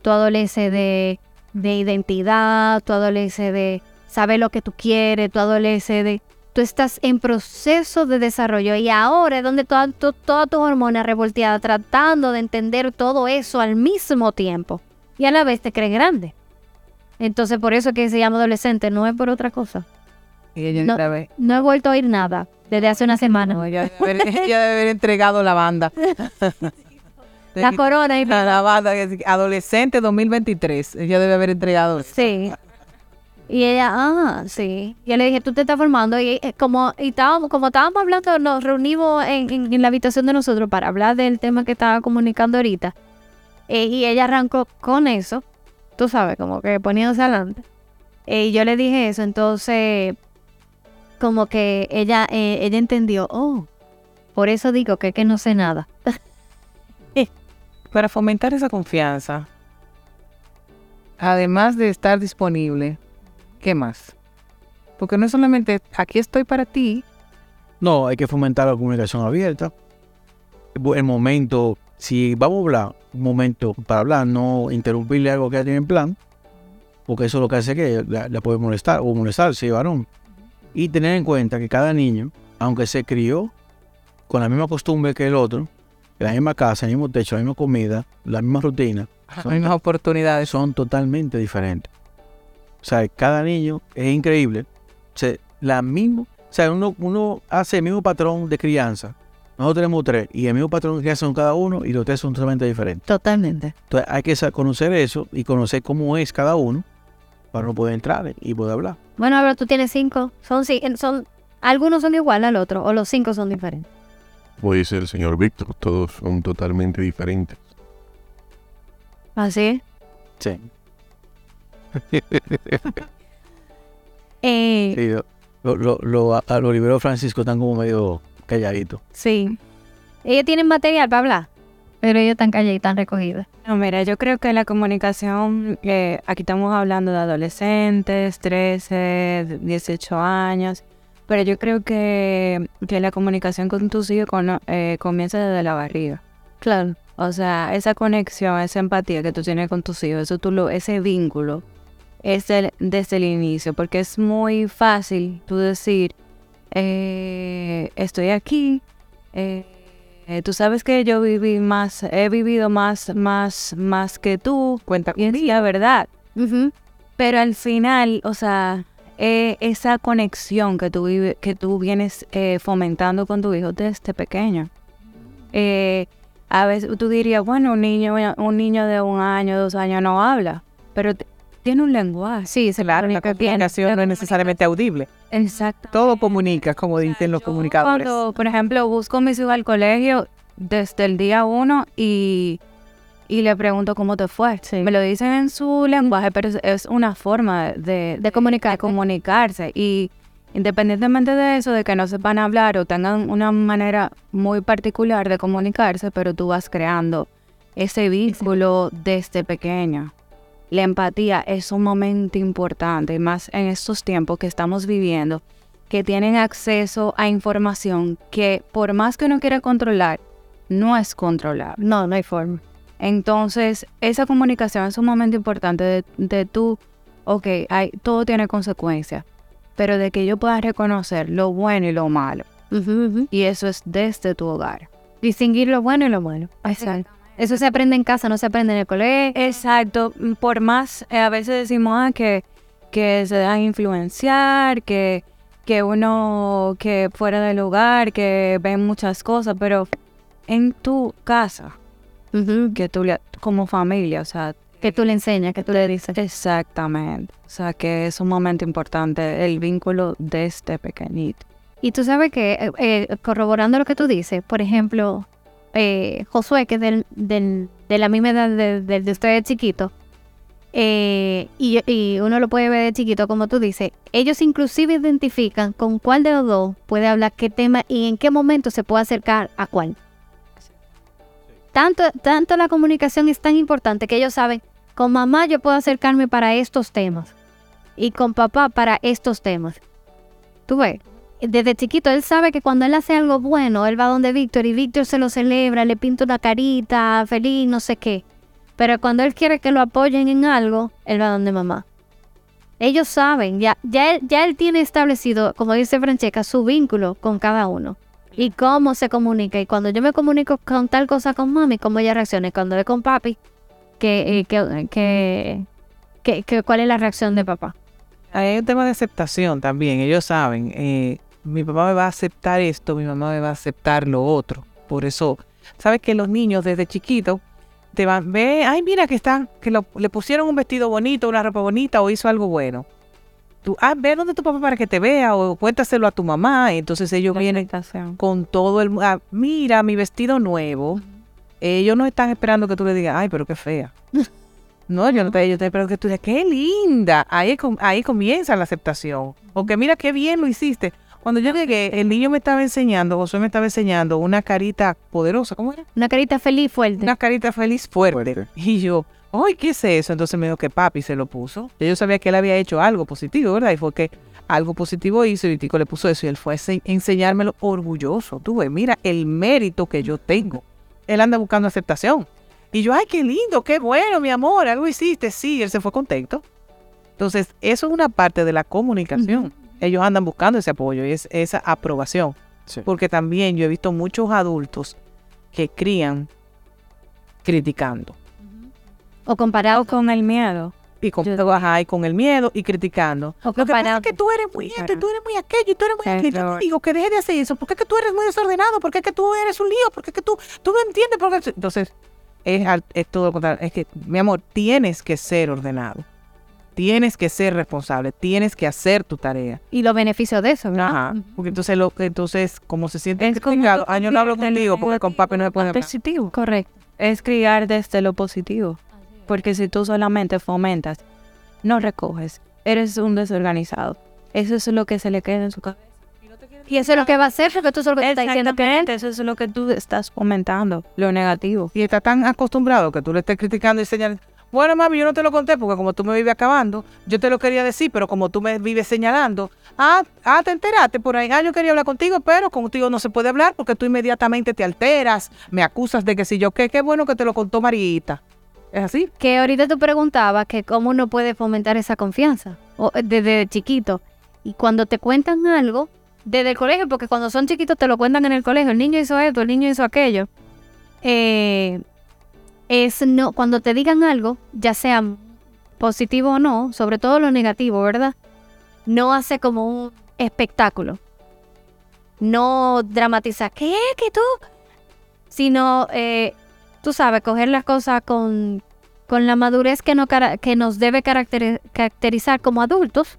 Tú adoleces de, de identidad, tú adoleces de saber lo que tú quieres, tú adoleces de... Tú estás en proceso de desarrollo y ahora es donde toda, tu- toda tu hormona revolteada tratando de entender todo eso al mismo tiempo y a la vez te crees grande. Entonces por eso que se llama adolescente, no es por otra cosa. Y ella No. otra vez. No he vuelto a oír nada desde hace una semana. No, ella, debe haber, ella debe haber entregado la banda. La corona y... La, la banda, adolescente 2023. Ella debe haber entregado. eso. Sí. Y ella, ah, sí. Y yo le dije, tú te estás formando. Y eh, como, y estábamos, como estábamos hablando, nos reunimos en, en- en la habitación de nosotros para hablar del tema que estaba comunicando ahorita. Eh, y ella arrancó con eso, tú sabes, como que poniéndose adelante. Eh, y yo le dije eso, entonces, como que ella, eh, ella entendió, oh, por eso digo que, que no sé nada. Para fomentar esa confianza, además de estar disponible, ¿qué más? Porque no es solamente aquí estoy para ti, No, hay que fomentar la comunicación abierta. El momento, si vamos a hablar, un momento para hablar, no interrumpirle algo que ya tiene en plan, porque eso es lo que hace que la, la puede molestar o molestar es varón. Y tener en cuenta que cada niño, aunque se crió con la misma costumbre que el otro, en la misma casa, el mismo techo, la misma comida, la misma rutina, las mismas oportunidades. son totalmente diferentes. O sea, cada niño es increíble. O sea, la misma, o sea, uno, uno hace el mismo patrón de crianza. Nosotros tenemos tres y el mismo patrón de crianza son cada uno y los tres son totalmente diferentes. Totalmente. Entonces hay que conocer eso y conocer cómo es cada uno para no poder entrar y poder hablar. Bueno, ahora tú tienes cinco. Son, son, algunos son iguales al otro, o los cinco son diferentes. Como dice el señor Víctor, todos son totalmente diferentes. Así es. Sí. Eh, Sí, lo, lo, lo- a, a los libreros Francisco están como medio calladitos. sí. Ellos tienen material para hablar, pero ellos están callados y están recogidos. No, mira, yo creo que la comunicación, eh, aquí estamos hablando de adolescentes, 13, 18 años, pero yo creo que, que la comunicación con tus hijos eh, comienza desde la barriga. Claro. O sea, esa conexión, esa empatía que tú tienes con tus hijos, eso tú lo, ese vínculo es desde el inicio, porque es muy fácil tú decir, eh, estoy aquí, eh, eh, tú sabes que yo viví más, he vivido más, más, más que tú, Cuenta y es la verdad. Pero al final, o sea, eh, esa conexión que tú, vive- que tú vienes eh, fomentando con tu hijo desde pequeño. A veces tú dirías, bueno, un niño, un niño de un año, dos años no habla, pero tiene un lenguaje. Sí, se Claro, la bien. comunicación no es necesariamente audible. Exacto. Todo comunica, como dicen los comunicadores. Cuando, por ejemplo, busco a mis hijos al colegio desde el día uno y, y le pregunto cómo te fue. Sí. Me lo dicen en su lenguaje, pero es, es una forma de, De comunicar. de comunicarse. Y independientemente de eso, de que no sepan hablar o tengan una manera muy particular de comunicarse, pero tú vas creando ese vínculo desde pequeño. La empatía es sumamente importante, y más en estos tiempos que estamos viviendo, que tienen acceso a información que por más que uno quiera controlar, no es controlable. No, no hay forma. Entonces, esa comunicación es sumamente importante de, de tú, ok, hay, todo tiene consecuencias, pero de que yo pueda reconocer lo bueno y lo malo. Y eso es desde tu hogar. Distinguir lo bueno y lo malo. Exacto. Eso se aprende en casa, no se aprende en el colegio. Exacto. mm, Por más, eh, a veces decimos ah, que, que se dejan influenciar, que, que uno que fuera del hogar, que ven muchas cosas, pero en tu casa, Ujú. que tú le- como familia, o sea, Que tú le enseñas, que tú le dices. exactamente. O sea, que es un momento importante el vínculo desde pequeñito. Y tú sabes que, eh, eh, corroborando lo que tú dices, por ejemplo, eh, Josué, que es del, de la misma edad de, de- de ustedes chiquito, eh, y, y uno lo puede ver de chiquito, como tú dices, ellos inclusive identifican con cuál de los dos puede hablar qué tema y en qué momento se puede acercar a cuál. Tanto, tanto la comunicación es tan importante que ellos saben, con mamá yo puedo acercarme para estos temas y con papá para estos temas. Tú ves, desde chiquito él sabe que cuando él hace algo bueno, él va donde Víctor y Víctor se lo celebra, le pinta una carita, feliz, no sé qué. Pero cuando él quiere que lo apoyen en algo, él va donde mamá. Ellos saben, ya, ya, él, ya él tiene establecido, como dice Francesca, su vínculo con cada uno. Y cómo se comunica. Y cuando yo me comunico con tal cosa con mami, cómo ella reacciona. Cuando es con papi, eh, que, que, que- que- cuál es la reacción de papá. Hay un tema de aceptación también. Ellos saben, eh, mi papá me va a aceptar esto, mi mamá me va a aceptar lo otro. Por eso, sabes que los niños desde chiquitos te van, ve, ay, mira que están, que lo- le pusieron un vestido bonito, una ropa bonita o hizo algo bueno. Tú, ah, ve donde tu papá para que te vea o cuéntaselo a tu mamá. Entonces ellos vienen con todo el, ah, mira mi vestido nuevo. Ellos no están esperando que tú le digas, ay, pero qué fea. No, yo no te, yo te espero que tú digas, qué linda. Ahí, ahí comienza la aceptación. O que mira qué bien lo hiciste. Cuando yo llegué, el niño me estaba enseñando, Josué me estaba enseñando una carita poderosa, ¿cómo era? Una carita feliz, fuerte. Una carita feliz fuerte. Fuerte. Y yo, ay, ¿qué es eso? Entonces me dijo que papi se lo puso. Yo sabía que él había hecho algo positivo, ¿verdad? Y fue que algo positivo hizo y Vitico le puso eso y él fue a ense- enseñármelo orgulloso. Tú ves, mira el mérito que yo tengo. Él anda buscando aceptación. Y yo, ay, qué lindo, qué bueno, mi amor, algo hiciste. Sí, él se fue contento. Entonces, eso es una parte de la comunicación. Ellos andan buscando ese apoyo y es esa aprobación. Sí. Porque también yo he visto muchos adultos que crían criticando. O comparado con el miedo. Y con, Yo- ajá, y con el miedo y criticando. O Lo que pasa es que tú eres muy esto y tú eres muy aquello y tú eres muy aquello. Yo te digo que deje de hacer eso. ¿Por qué es que tú eres muy desordenado? ¿Por qué es que tú eres un lío? ¿Por qué es que tú, tú no entiendes? Por qué? Entonces, es, al- es todo lo contrario. Es que, mi amor, tienes que ser ordenado. Tienes que ser responsable. Tienes que hacer tu tarea. Y los beneficios de eso, ¿verdad? Ajá. Porque entonces, lo, entonces como se siente criticado, ah, yo no hablo contigo lo porque con papi no me puede hablar. positivo. Correcto. Es criar desde lo positivo. Porque si tú solamente fomentas, no recoges, eres un desorganizado. Eso es lo que se le queda en su cabeza. Y eso es lo que va a hacer porque tú solo estás diciendo que eso es lo que tú estás fomentando, lo negativo. Y está tan acostumbrado que tú le estés criticando y señalando. Bueno, mami, yo no te lo conté porque como tú me vives acabando, yo te lo quería decir, pero como tú me vives señalando, ah, ah, te enteraste por ahí, ah, yo quería hablar contigo, pero contigo no se puede hablar porque tú inmediatamente te alteras, me acusas de que si yo qué, qué bueno que te lo contó Marita. ¿Es así? que ahorita tú preguntabas que cómo uno puede fomentar esa confianza o, eh, desde chiquito. Y cuando te cuentan algo, desde el colegio, porque cuando son chiquitos te lo cuentan en el colegio, el niño hizo esto, el niño hizo aquello. eh, es no, cuando te digan algo, ya sea positivo o no, sobre todo lo negativo, ¿verdad? No hace como un espectáculo. No dramatiza, ¿qué? ¿Que tú? Sino eh, tú sabes, coger las cosas con, con la madurez que, no, que nos debe caracteri- caracterizar como adultos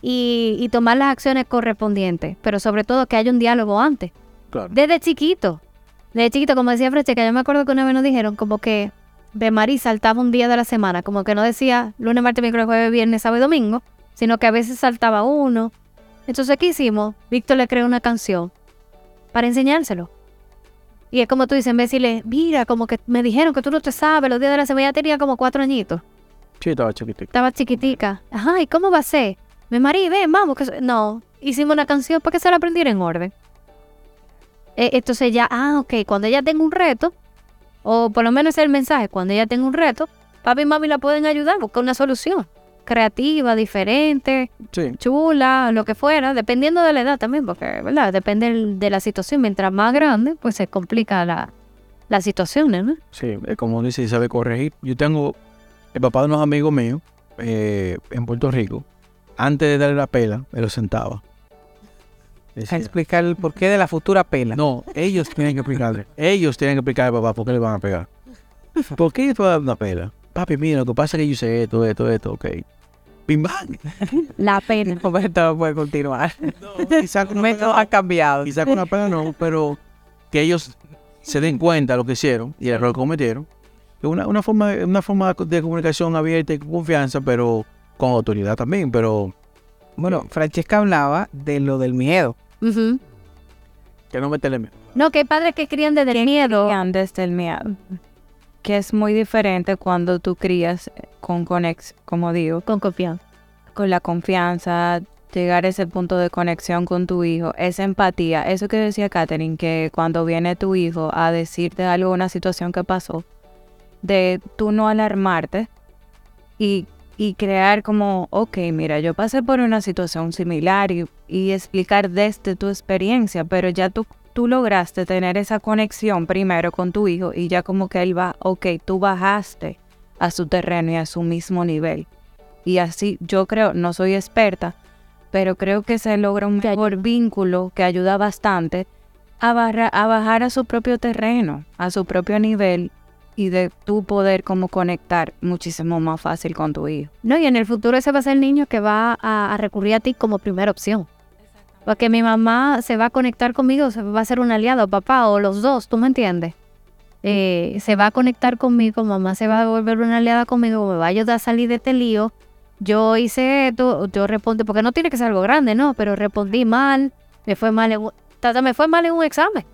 y, y tomar las acciones correspondientes, pero sobre todo que haya un diálogo antes. Claro. Desde chiquito. Desde chiquito, como decía Francesca, yo me acuerdo que una vez nos dijeron como que de Marí saltaba un día de la semana, como que no decía lunes, martes, miércoles, jueves, viernes, sábado y domingo, sino que a veces saltaba uno. Entonces, ¿qué hicimos? Víctor le creó una canción para enseñárselo. Y es como tú dices, en vez de decirle, mira, como que me dijeron que tú no te sabes, los días de la semana ya tenía como cuatro añitos, Sí, estaba chiquitico. estaba chiquitica. Ajá, ¿y cómo va a ser? Me Marí, ven, vamos. Que... so-". No, hicimos una canción para que se la aprendiera en orden. Eh, entonces ya, ah, ok, cuando ella tenga un reto, o por lo menos es el mensaje, cuando ella tenga un reto, papi y mami la pueden ayudar, buscar una solución creativa, diferente, Sí. chula, lo que fuera, dependiendo de la edad también, porque, ¿verdad? Depende de la situación. Mientras más grande, pues se complica la, la situación, ¿no? Sí, es como dice, sabe corregir. Yo tengo el papá de unos amigos míos eh, en Puerto Rico. Antes de darle la pela, me lo sentaba. A explicar el porqué de la futura pela. no, ellos tienen que explicarle. Ellos tienen que explicarle papá por qué le van a pegar. ¿Por qué yo te voy a dar una pela? Papi, mira, lo que pasa es que yo hice esto, esto, esto, ok. Bim bang. La pena. No, esto no puede continuar. Quizá con El una método pela- ha cambiado. Quizá con una pena no, pero que ellos se den cuenta de lo que hicieron y el error que cometieron. Es Una, una, forma, una forma de comunicación abierta y con confianza, pero con autoridad también, pero Bueno, Francesca hablaba de lo del miedo. Que no meterle miedo. No, que hay padres que crían desde el miedo. crían desde el miedo. Que es muy diferente cuando tú crías con conex, como digo, Con confianza. con la confianza, llegar a ese punto de conexión con tu hijo, esa empatía, eso que decía Katherine, que cuando viene tu hijo a decirte algo, una situación que pasó, de tú no alarmarte y, y crear como, ok, mira, yo pasé por una situación similar y, y explicar desde tu experiencia, pero ya tú, tú lograste tener esa conexión primero con tu hijo y ya como que él va, ok, tú bajaste a su terreno y a su mismo nivel. Y así yo creo, no soy experta, pero creo que se logra un mejor vínculo que ayuda bastante a, barra- a bajar a su propio terreno, a su propio nivel y de tú poder como conectar muchísimo más fácil con tu hijo. No, y en el futuro ese va a ser el niño que va a, a recurrir a ti como primera opción. Porque mi mamá se va a conectar conmigo, se va a ser un aliado, papá, o los dos, ¿tú me entiendes? Eh, se va a conectar conmigo, mamá se va a volver una aliada conmigo, me va a ayudar a salir de este lío. Yo hice esto, yo respondí, porque no tiene que ser algo grande, no, pero respondí mal, me fue mal en me fue mal en un examen.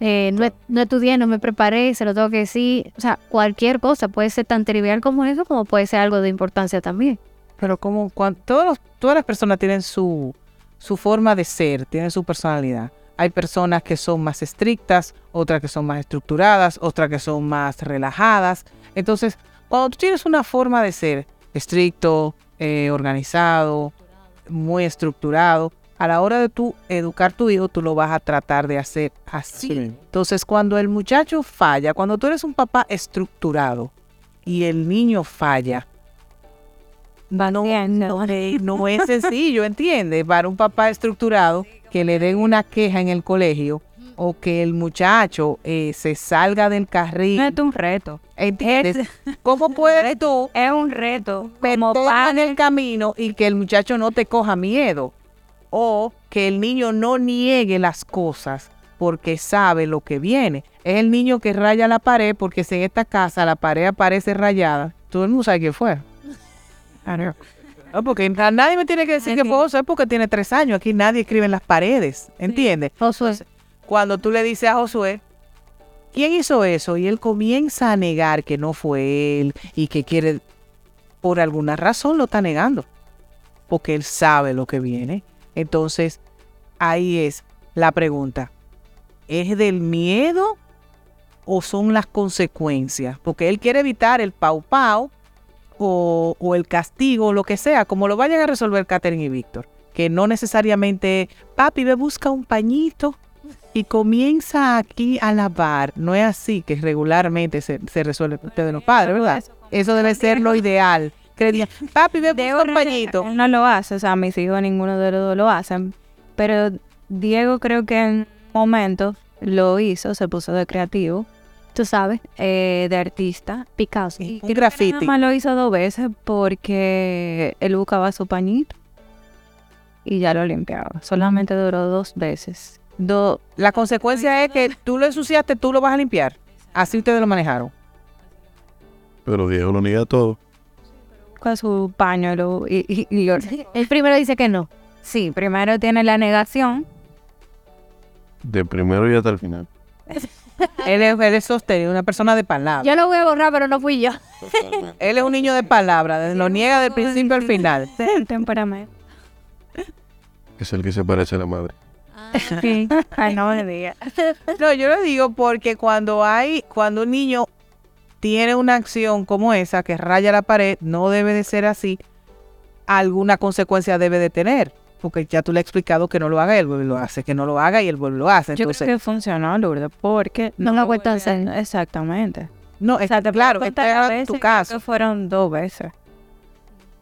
Eh, no, no estudié, no me preparé, se lo tengo que decir. O sea, cualquier cosa puede ser tan trivial como eso, como puede ser algo de importancia también. Pero como cuando todos los- todas las personas tienen su, su forma de ser, tienen su personalidad. Hay personas que son más estrictas, otras que son más estructuradas, otras que son más relajadas. Entonces, cuando tú tienes una forma de ser estricto, eh, organizado, muy estructurado, a la hora de tú educar tu hijo, tú lo vas a tratar de hacer así. Entonces, cuando el muchacho falla, cuando tú eres un papá estructurado y el niño falla, Va no, no, no es sencillo, ¿entiendes? Para un papá estructurado que le den una queja en el colegio o que el muchacho eh, se salga del carril, Es un reto. ¿entiendes? ¿Cómo puedes tú Es un reto. Como en el camino y que el muchacho no te coja miedo? O que el niño no niegue las cosas porque sabe lo que viene. Es el niño que raya la pared porque si en esta casa la pared aparece rayada, todo el mundo sabe quién fue. No, porque nadie me tiene que decir que fue Josué porque tiene tres años. Aquí nadie escribe en las paredes, ¿entiendes? Josué, Cuando tú le dices a Josué, ¿quién hizo eso? Y él comienza a negar que no fue él y que quiere, por alguna razón lo está negando, porque él sabe lo que viene. Entonces, ahí es la pregunta. ¿Es del miedo o son las consecuencias? Porque él quiere evitar el pau pau o, o el castigo o lo que sea, como lo vayan a resolver Catherine y Víctor. Que no necesariamente, papi, ve, busca un pañito y comienza aquí a lavar. No es así que regularmente se, se resuelve ustedes los padres, ¿verdad? Eso debe ser lo ideal. Que le digan, papi, ve, Diego un pañito. Él no lo hace, o sea, mis hijos ninguno de los dos lo hacen. Pero Diego creo que en un momento lo hizo, se puso de creativo. Tú sabes, eh, de artista. Picasso. Un creo que graffiti. Nada más lo hizo dos veces porque él buscaba su pañito y ya lo limpiaba. Solamente duró dos veces. Do, La consecuencia es que tú lo ensuciaste, tú lo vas a limpiar. Así ustedes lo manejaron. Pero Diego lo niega todo. Con su paño lo- y, y- y lo- El primero dice que no. Sí, primero tiene la negación. De primero y hasta el final. Él es, él es sostenido, una persona de palabra. Yo lo voy a borrar, pero no fui yo. Él es un niño de palabra, lo niega del principio al final. temperamento. Es el que se parece a la madre. Ay, no me digas. No, yo lo digo porque cuando hay, cuando un niño tiene una acción como esa que raya la pared, no debe de ser así, alguna consecuencia debe de tener. Porque ya tú le has explicado que no lo haga, él vuelve y lo hace, que no lo haga y él vuelve lo hace. Yo Entonces, creo que funcionó, Lourdes, porque... No lo ha vuelto a vuelve Exactamente. no, O sea, te claro, este las era tu caso. que fueron dos veces.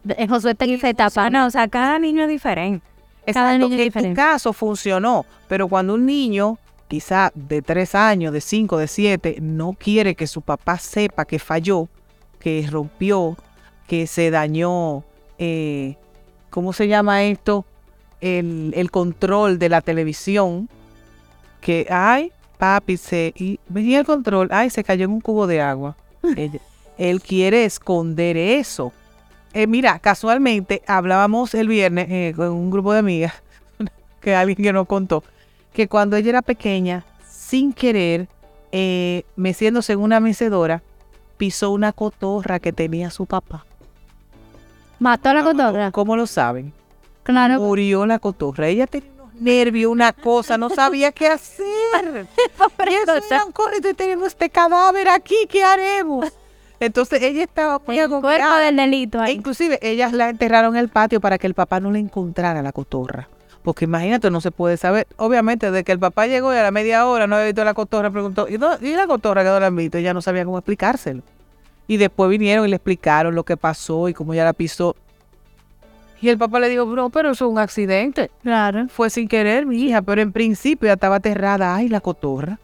En Josué está en esa etapa. No, o sea, cada niño es diferente. cada Exacto, niño es en tu caso funcionó, pero cuando un niño, quizá de tres años, de cinco, de siete, no quiere que su papá sepa que falló, que rompió, que se dañó, eh, ¿cómo se llama esto? El, el control de la televisión, que, ay, papi, se, y venía el control, ay, se cayó en un cubo de agua. Él quiere esconder eso. Eh, mira, casualmente hablábamos el viernes eh, con un grupo de amigas, que alguien que nos contó, que cuando ella era pequeña, sin querer, eh, meciéndose en una mecedora, pisó una cotorra que tenía su papá. Mató a la cotorra. ¿Cómo lo saben? Claro. Murió la cotorra. Ella tenía unos nervios, una cosa, no sabía qué hacer. Y eso correcto, tenemos este cadáver aquí, ¿qué haremos? Entonces ella estaba muy El cuerpo del delito E ahí. inclusive ellas la enterraron en el patio para que el papá no le encontrara la cotorra. Porque imagínate, no se puede saber. Obviamente, desde que el papá llegó y a la media hora no había visto la cotorra, preguntó, ¿y, dó- y la cotorra que no la han visto? Ella no sabía cómo explicárselo. Y después vinieron y le explicaron lo que pasó y cómo ella la pisó. Y el papá le dijo, bro, pero eso es un accidente. Claro. Fue sin querer, mi hija, pero en principio ella estaba aterrada. Ay, la cotorra.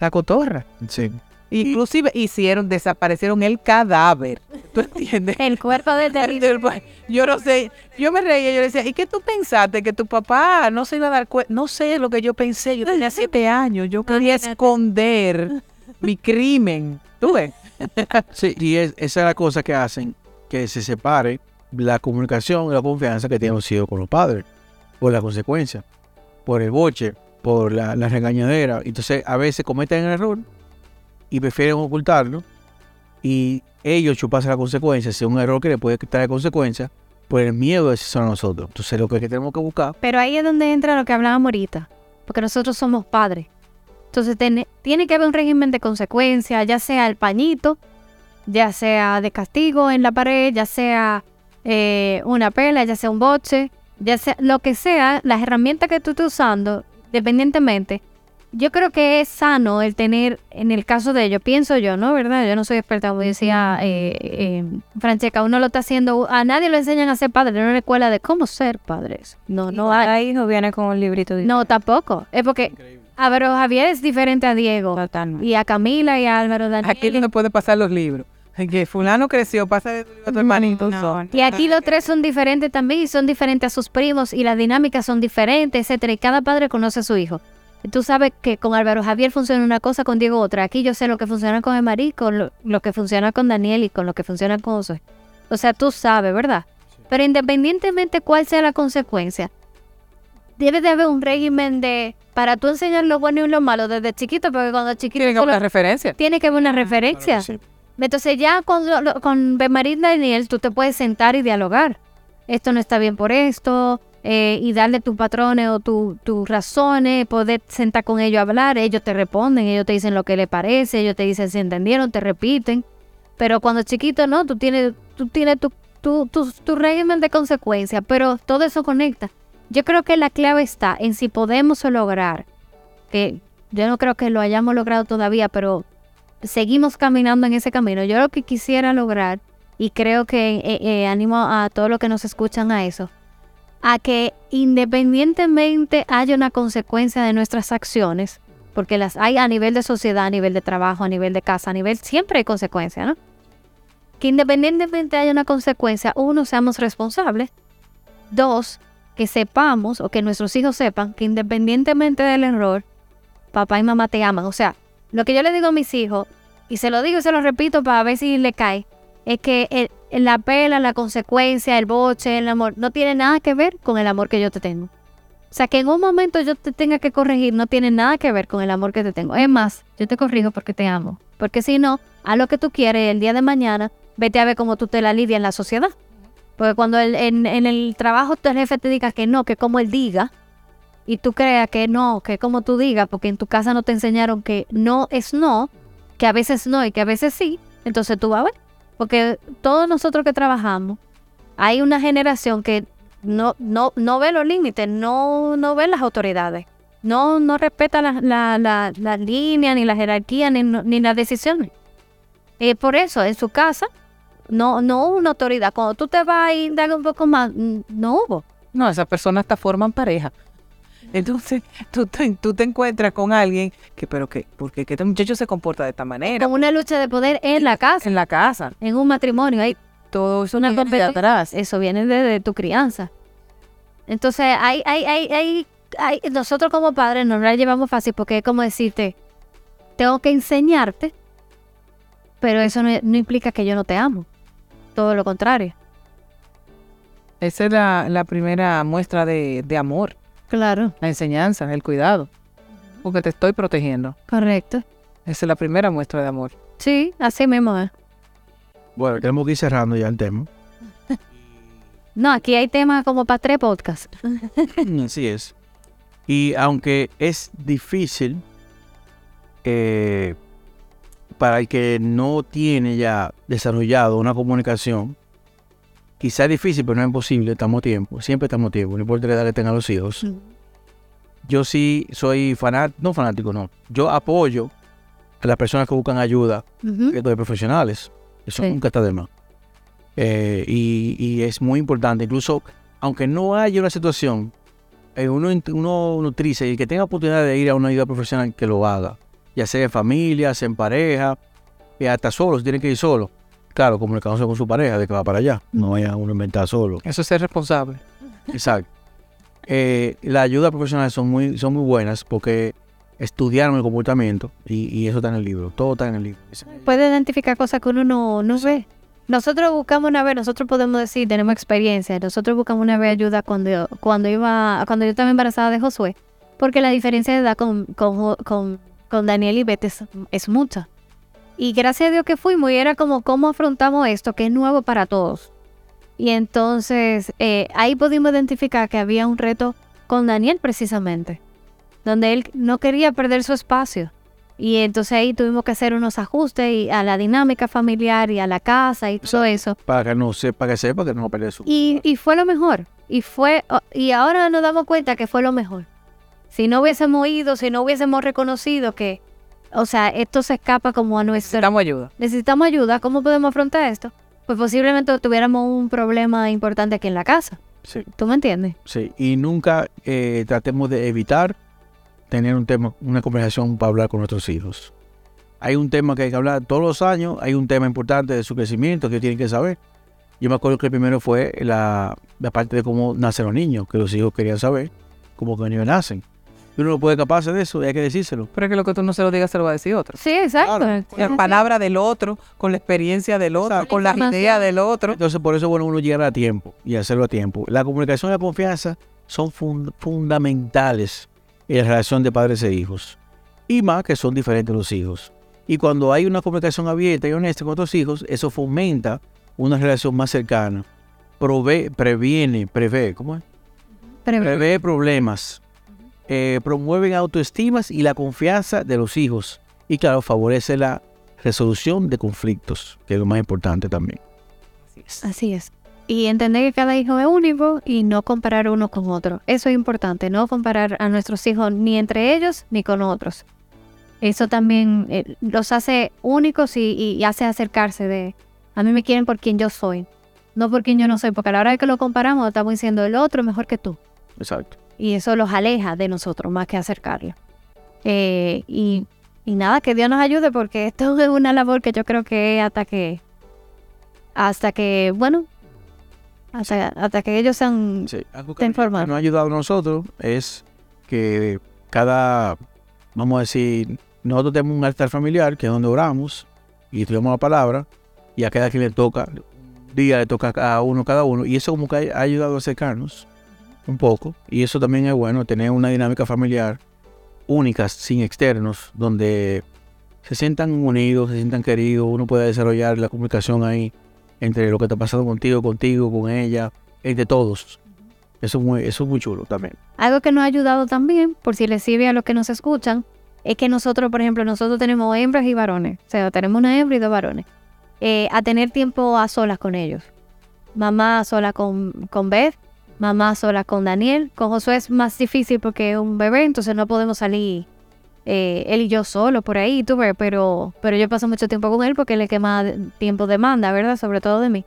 La cotorra. Sí. Inclusive hicieron, desaparecieron el cadáver. ¿Tú entiendes? El cuerpo. Del pa- Yo no sé, yo me reía, yo le decía, ¿y qué tú pensaste? Que tu papá no se iba a dar cuenta. No sé lo que yo pensé, yo tenía siete años, yo quería esconder mi crimen. ¿Tú ves? Sí, y es- esa es la cosa que hacen que se separe la comunicación y la confianza que tienen los hijos con los padres, por la consecuencia, por el boche, por la, la regañadera. Entonces, a veces cometen el error y prefieren ocultarlo y ellos chuparse la consecuencia, si es un error que le puede traer consecuencias, por el miedo de decirlo a nosotros. Entonces, lo que tenemos que buscar, Pero ahí es donde entra lo que hablábamos ahorita. Porque nosotros somos padres. Entonces tiene, tiene que haber un régimen de consecuencias, ya sea el pañito, ya sea de castigo en la pared, ya sea eh, una pela, ya sea un boche, ya sea lo que sea, las herramientas que tú estés usando, dependientemente. Yo creo que es sano el tener, en el caso de ellos, pienso yo, ¿no? ¿Verdad? Yo no soy experta, como decía eh, eh, Francesca, uno lo está haciendo, a nadie lo enseñan a ser padre, en una escuela de cómo ser padres. No, no hay. Cada hijo viene con un librito de No, tampoco. Es porque Álvaro Javier es diferente a Diego. Totalmente. Y a Camila y a Álvaro Daniel. Aquí no puede pasar los libros. Que fulano creció, pasa de tu libro a tu hermanito. No. Y aquí los tres son diferentes también y son diferentes a sus primos y las dinámicas son diferentes, etcétera. Y cada padre conoce a su hijo. Tú sabes que con Álvaro Javier funciona una cosa, con Diego otra. Aquí yo sé lo que funciona con Emarí, con lo, lo que funciona con Daniel y con lo que funciona con José. O sea, tú sabes, ¿verdad? Pero independientemente cuál sea la consecuencia, debe de haber un régimen de para tú enseñar lo bueno y lo malo desde chiquito, porque cuando chiquito Tienen que haber una referencia. tiene que haber una referencia. sí. Entonces ya con, lo- lo- con Bemarín Daniel tú te puedes sentar y dialogar. Esto no está bien por esto, eh, y darle tus patrones o tu- tus razones, poder sentar con ellos a hablar, ellos te responden, ellos te dicen lo que les parece, ellos te dicen si entendieron, te repiten. Pero cuando chiquito no, tú tienes, tú tienes tu, tu, tu, tu régimen de consecuencias, pero todo eso conecta. Yo creo que la clave está en si podemos lograr, que yo no creo que lo hayamos logrado todavía, pero seguimos caminando en ese camino. Yo lo que quisiera lograr, y creo que eh, eh, animo a todos los que nos escuchan a eso, a que independientemente haya una consecuencia de nuestras acciones, porque las hay a nivel de sociedad, a nivel de trabajo, a nivel de casa, a nivel, siempre hay consecuencias, ¿no? Que independientemente haya una consecuencia, uno, seamos responsables, dos, que sepamos o que nuestros hijos sepan que independientemente del error, papá y mamá te aman. O sea, lo que yo le digo a mis hijos, y se lo digo y se lo repito para ver si le cae, es que el- la pela, la consecuencia, el boche, el amor, no tiene nada que ver con el amor que yo te tengo. O sea, que en un momento yo te tenga que corregir no tiene nada que ver con el amor que te tengo. Es más, yo te corrijo porque te amo. Porque si no, haz lo que tú quieres el día de mañana, vete a ver cómo tú te la lidias en la sociedad. Porque cuando el- en, en el trabajo tu jefe te diga que no, que como él diga, y tú creas que no, que como tú digas, porque en tu casa no te enseñaron que no es no, que a veces no y que a veces sí, entonces tú vas a ver. Porque todos nosotros que trabajamos, hay una generación que no, no, no ve los límites, no, no ve las autoridades, no, no respeta la, la, la, la línea, ni la jerarquía, ni, ni las decisiones. Por eso, en su casa, no, no hubo una autoridad. Cuando tú te vas y das un poco más, mm, no hubo. No, esas personas hasta forman pareja. Entonces, tú te, tú te encuentras con alguien que, pero que, porque que este muchacho se comporta de esta manera. Como una lucha de poder en la casa, En la casa. en un matrimonio. Hay Todo eso una viene de atrás. Eso viene de, de tu crianza. Entonces, hay, hay, hay, hay, hay- nosotros como padres no la llevamos fácil porque es como decirte, tengo que enseñarte, pero eso no, no implica que yo no te amo. Todo lo contrario. Esa es la, la primera muestra de, de amor. Claro. La enseñanza, el cuidado. Porque te estoy protegiendo. Correcto. Esa es la primera muestra de amor. Sí, así mismo es. Bueno, tenemos que ir cerrando ya el tema. No, aquí hay temas como para tres podcasts. Así es. Y aunque es difícil eh, para el que no tiene ya desarrollado una comunicación, quizá es difícil, pero no es imposible, estamos a tiempo, siempre estamos a tiempo, no importa la edad que tengan los hijos. Yo sí soy fanático, no fanático, no. Yo apoyo a las personas que buscan ayuda Ujú. de profesionales. Eso Sí. nunca está de más. Eh, y, y es muy importante, incluso aunque no haya una situación, eh, uno, uno nutrice y que tenga oportunidad de ir a una ayuda profesional que lo haga, ya sea en familia, sea en pareja, y hasta solo, si tiene que ir solo. Claro, comunicándose con su pareja de que va para allá, no vaya uno a inventar solo. Eso es ser responsable. Exacto. Eh, las ayudas profesionales son muy, son muy buenas porque estudiaron el comportamiento y, y eso está en el libro, todo está en el libro. Puede identificar cosas que uno no, no ve. Nosotros buscamos una vez, nosotros podemos decir, tenemos experiencia, nosotros buscamos una vez ayuda cuando, cuando iba, cuando yo estaba embarazada de Josué, porque la diferencia de edad con, con, con, con Daniel y Beth es, es mucha. Y gracias a Dios que fuimos y era como cómo afrontamos esto, que es nuevo para todos. Y entonces eh, ahí pudimos identificar que había un reto con Daniel precisamente, donde él no quería perder su espacio. Y entonces ahí tuvimos que hacer unos ajustes y a la dinámica familiar y a la casa y todo eso. Para que no sepa, que sepa que no perder su... Y, y fue lo mejor. Y fue y ahora nos damos cuenta que fue lo mejor. Si no hubiésemos ido, si no hubiésemos reconocido que, o sea, esto se escapa como a nuestro... Necesitamos ayuda. Necesitamos ayuda. ¿Cómo podemos afrontar esto? Pues posiblemente tuviéramos un problema importante aquí en la casa. Sí, ¿Tú me entiendes? sí. Y nunca eh, tratemos de evitar tener un tema, una conversación para hablar con nuestros hijos. Hay un tema que hay que hablar todos los años, hay un tema importante de su crecimiento que tienen que saber. Yo me acuerdo que el primero fue la, la parte de cómo nacen los niños, que los hijos querían saber cómo que los niños nacen. Y uno no puede capaz de eso y hay que decírselo. Pero es que lo que tú no se lo digas se lo va a decir otro. Sí, exacto. Claro. Es La palabra del otro, con la experiencia del otro, Exacto. con las Información. ideas del otro. Entonces, por eso es bueno uno llegar a tiempo y hacerlo a tiempo. La comunicación y la confianza son fun- fundamentales en la relación de padres e hijos. Y más que son diferentes los hijos. Y cuando hay una comunicación abierta y honesta con otros hijos, eso fomenta una relación más cercana. Prove- previene, prevé, ¿cómo es? Prevé problemas. Eh, promueven autoestimas y la confianza de los hijos. Y claro, favorece la resolución de conflictos, que es lo más importante también. Así es. Y entender que cada hijo es único y no comparar uno con otro. Eso es importante, no comparar a nuestros hijos ni entre ellos ni con otros. Eso también eh, los hace únicos y, y hace acercarse de, a mí me quieren por quien yo soy, no por quien yo no soy, porque a la hora que lo comparamos estamos diciendo el otro es mejor que tú. Exacto. Y eso los aleja de nosotros más que acercarlos. Eh, y, y nada, que Dios nos ayude porque esto es una labor que yo creo que hasta que, hasta que, bueno, hasta, hasta que ellos sean... Sí, algo que informan. nos ha ayudado a nosotros es que cada, vamos a decir, nosotros tenemos un altar familiar que es donde oramos y estudiamos la palabra y a cada quien le toca, un día le toca a uno cada uno y eso como que ha ayudado a acercarnos un poco y eso también es bueno, tener una dinámica familiar única, sin externos, donde se sientan unidos, se sientan queridos, uno puede desarrollar la comunicación ahí entre lo que está pasando contigo, contigo, con ella, entre todos. Eso es muy, eso es muy chulo también. Algo que nos ha ayudado también, por si les sirve a los que nos escuchan, es que nosotros, por ejemplo, nosotros tenemos hembras y varones. O sea, tenemos una hembra y dos varones. Eh, a tener tiempo a solas con ellos. Mamá sola con, con Beth, mamá sola con Daniel. Con Josué es más difícil porque es un bebé, entonces no podemos salir eh, él y yo solo por ahí, tú ves, pero, pero yo paso mucho tiempo con él porque él es que más tiempo demanda, ¿verdad? Sobre todo de mí.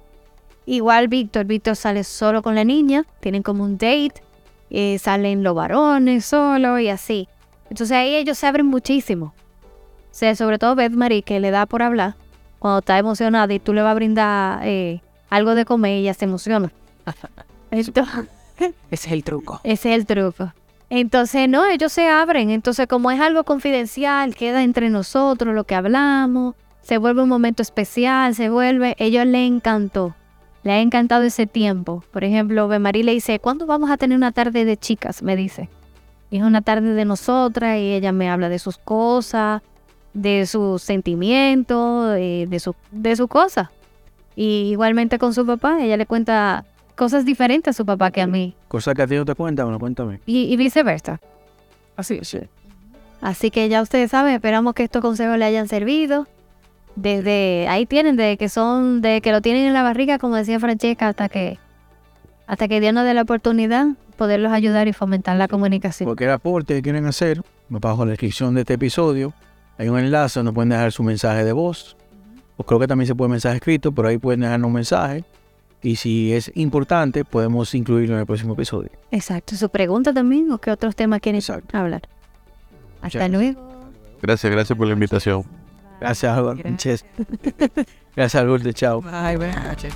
Igual Víctor, Víctor sale solo con la niña, tienen como un date, eh, salen los varones solo y así. Entonces ahí ellos se abren muchísimo. O sea, sobre todo Beth Marie, que le da por hablar. Cuando está emocionada y tú le vas a brindar eh, algo de comer, ella se emociona. Entonces, Ese es el truco. ese es el truco. Entonces, no, ellos se abren. Entonces, como es algo confidencial, queda entre nosotros lo que hablamos, se vuelve un momento especial, se vuelve, ellos le encantó. Le ha encantado ese tiempo. Por ejemplo, Bemarí le dice, ¿cuándo vamos a tener una tarde de chicas? Me dice. Y es una tarde de nosotras y ella me habla de sus cosas, de sus sentimientos, eh, de su, de sus cosas. Y igualmente con su papá, ella le cuenta cosas diferentes a su papá que a mí. Cosa que a ti no te cuenta, bueno, cuéntame. Y, y viceversa. Así es. Sí. Así que ya ustedes saben, esperamos que estos consejos le hayan servido. Desde ahí tienen, desde que son, de que lo tienen en la barriga, como decía Francesca, hasta que hasta que Dios nos dé la oportunidad, poderlos ayudar y fomentar la comunicación. Cualquier aporte que quieran hacer, bajo la descripción de este episodio, hay un enlace donde pueden dejar su mensaje de voz. O creo que también se puede mensaje escrito, pero ahí pueden dejarnos un mensaje. Y si es importante, podemos incluirlo en el próximo episodio. Exacto. ¿Su pregunta también o qué otros temas quieren Exacto. hablar? Hasta Muchas luego. Gracias, gracias por la invitación. Gracias, Álvaro. Gracias. Lourdes. Chao. Ay, buenas noches.